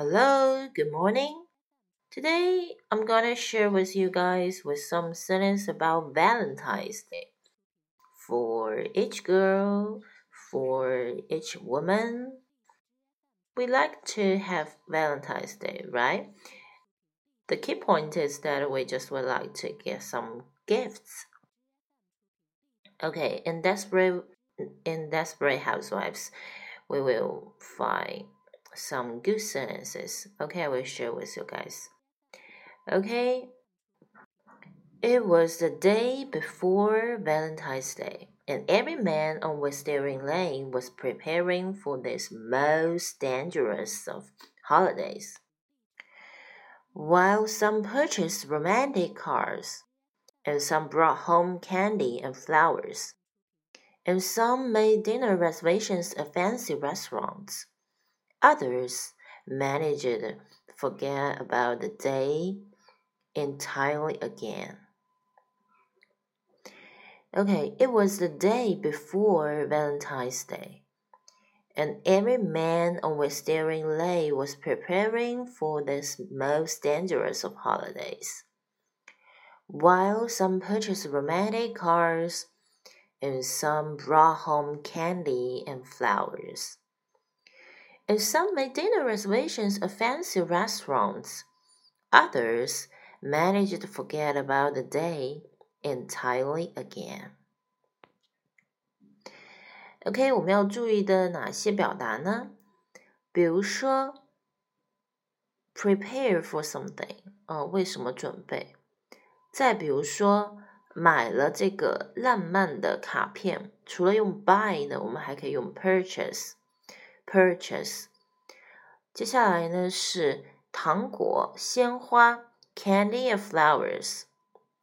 Hello, good morning. Today I'm gonna share with you guys with some sentence about Valentine's Day. For each girl, for each woman, we like to have Valentine's Day, right? The key point is that we just would like to get some gifts. Okay, in desperate in desperate housewives, we will find some good sentences. Okay, I will share with you guys. Okay, it was the day before Valentine's Day, and every man on Wisteria Lane was preparing for this most dangerous of holidays. While some purchased romantic cars, and some brought home candy and flowers, and some made dinner reservations at fancy restaurants. Others managed to forget about the day entirely again. Okay, it was the day before Valentine's Day, and every man on Wisteria Lane was preparing for this most dangerous of holidays. While some purchased romantic cards and some brought home candy and flowers and some made dinner reservations at fancy restaurants. Others managed to forget about the day entirely again. OK，我们要注意的哪些表达呢？比如说，prepare for something，呃，为什么准备？再比如说，买了这个浪漫的卡片，除了用 buy 呢，我们还可以用 purchase。 purchase。接下来呢是糖果、鲜花，candy and flowers。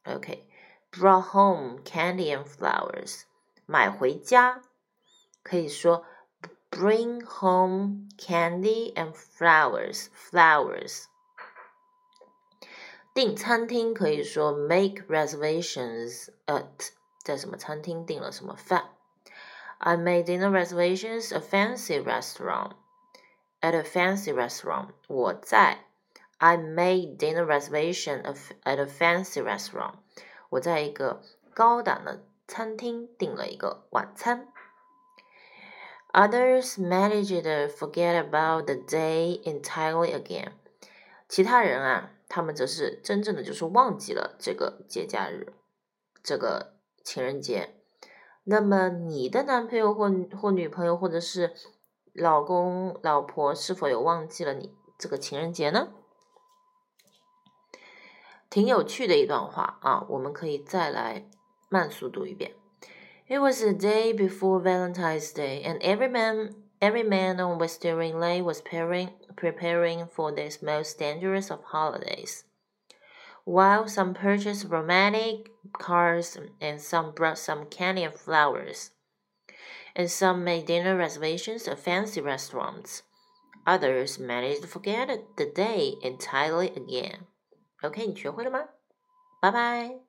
OK，brought home candy and flowers，买回家可以说 bring home candy and flowers flowers。订餐厅可以说 make reservations at，在什么餐厅订了什么饭。I made dinner reservations a fancy restaurant. At a fancy restaurant. 我在 I made dinner reservation at a fancy restaurant. 我在一个高档的餐厅订了一个晚餐。Others managed to forget about the day entirely again. 其他人啊，他们则是真正的就是忘记了这个节假日，这个情人节。 那么你的男朋友或或女朋友或者是老公老婆是否有忘记了你这个情人节呢？挺有趣的一段话啊，我们可以再来慢速读一遍。It was the day before Valentine's Day, and every man every man on Wisteria Lane was preparing preparing for this most dangerous of holidays. While some purchased romantic cars and some brought some candy and flowers. And some made dinner reservations at fancy restaurants. Others managed to forget the day entirely again. OK，你学会了吗？拜拜。